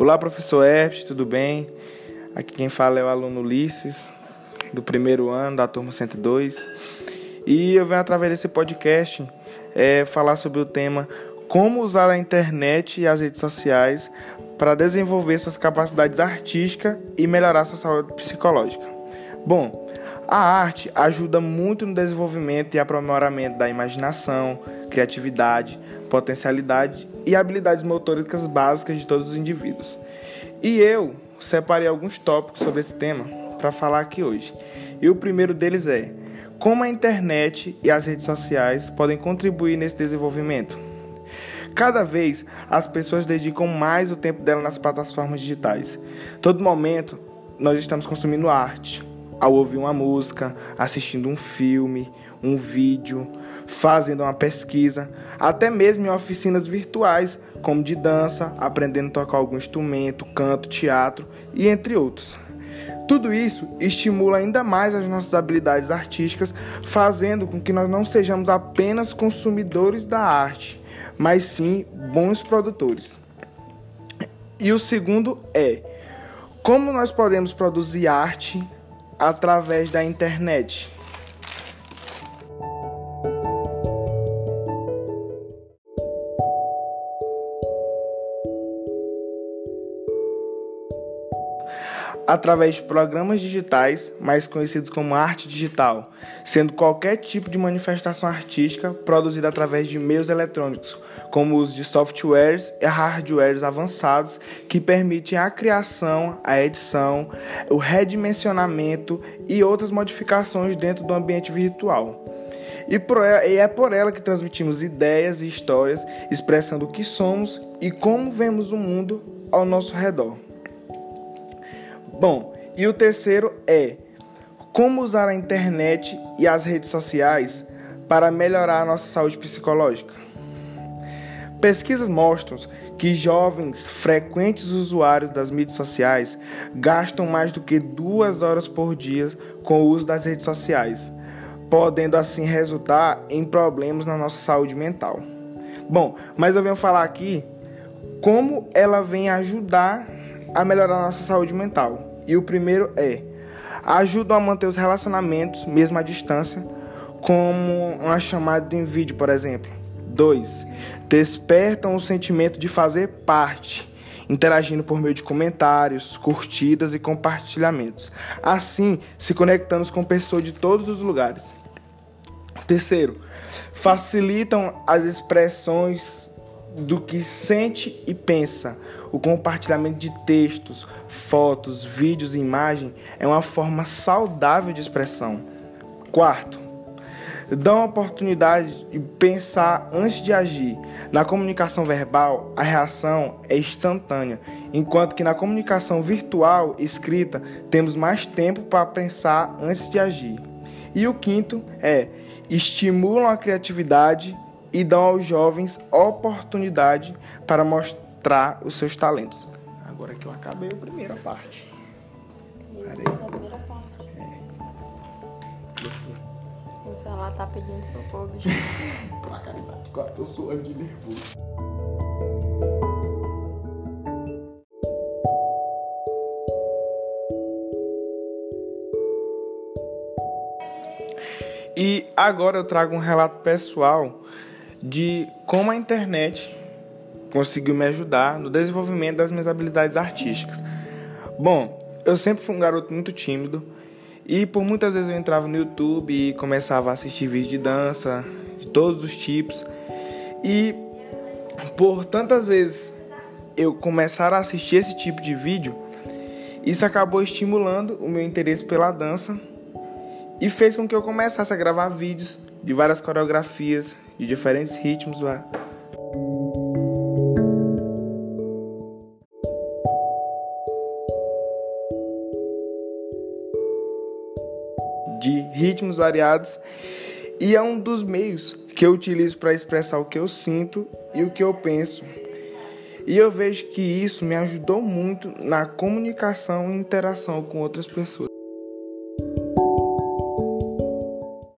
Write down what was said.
Olá, professor Herbst, tudo bem? Aqui quem fala é o aluno Ulisses, do primeiro ano da turma 102. E eu venho, através desse podcast, é, falar sobre o tema Como usar a internet e as redes sociais para desenvolver suas capacidades artísticas e melhorar sua saúde psicológica. Bom, a arte ajuda muito no desenvolvimento e aprimoramento da imaginação, criatividade, potencialidade e habilidades motóricas básicas de todos os indivíduos. E eu separei alguns tópicos sobre esse tema para falar aqui hoje. E o primeiro deles é como a internet e as redes sociais podem contribuir nesse desenvolvimento. Cada vez as pessoas dedicam mais o tempo dela nas plataformas digitais. Todo momento nós estamos consumindo arte, ao ouvir uma música, assistindo um filme, um vídeo, fazendo uma pesquisa, até mesmo em oficinas virtuais, como de dança, aprendendo a tocar algum instrumento, canto, teatro e entre outros. Tudo isso estimula ainda mais as nossas habilidades artísticas, fazendo com que nós não sejamos apenas consumidores da arte, mas sim bons produtores. E o segundo é como nós podemos produzir arte através da internet. Através de programas digitais, mais conhecidos como arte digital, sendo qualquer tipo de manifestação artística produzida através de meios eletrônicos, como o uso de softwares e hardwares avançados que permitem a criação, a edição, o redimensionamento e outras modificações dentro do ambiente virtual. E é por ela que transmitimos ideias e histórias, expressando o que somos e como vemos o mundo ao nosso redor. Bom, e o terceiro é como usar a internet e as redes sociais para melhorar a nossa saúde psicológica. Pesquisas mostram que jovens frequentes usuários das mídias sociais gastam mais do que duas horas por dia com o uso das redes sociais, podendo assim resultar em problemas na nossa saúde mental. Bom, mas eu venho falar aqui como ela vem ajudar a melhorar a nossa saúde mental. E o primeiro é: ajudam a manter os relacionamentos, mesmo à distância, como uma chamada em vídeo, por exemplo. 2. Despertam o sentimento de fazer parte, interagindo por meio de comentários, curtidas e compartilhamentos. Assim, se conectando com pessoas de todos os lugares. Terceiro, facilitam as expressões do que sente e pensa, o compartilhamento de textos, fotos, vídeos e imagem é uma forma saudável de expressão. Quarto, dão a oportunidade de pensar antes de agir. Na comunicação verbal, a reação é instantânea, enquanto que na comunicação virtual escrita temos mais tempo para pensar antes de agir. E o quinto é estimulam a criatividade e dão aos jovens oportunidade para mostrar os seus talentos. Agora que eu acabei a primeira parte. Peraí. A primeira parte. É. O celular tá pedindo socorro, bicho. pra cá, agora tô suando de nervoso. E agora eu trago um relato pessoal de como a internet conseguiu me ajudar no desenvolvimento das minhas habilidades artísticas. Bom, eu sempre fui um garoto muito tímido e por muitas vezes eu entrava no YouTube e começava a assistir vídeos de dança de todos os tipos. E por tantas vezes eu começar a assistir esse tipo de vídeo, isso acabou estimulando o meu interesse pela dança e fez com que eu começasse a gravar vídeos de várias coreografias, de diferentes ritmos de ritmos variados e é um dos meios que eu utilizo para expressar o que eu sinto e o que eu penso. E eu vejo que isso me ajudou muito na comunicação e interação com outras pessoas.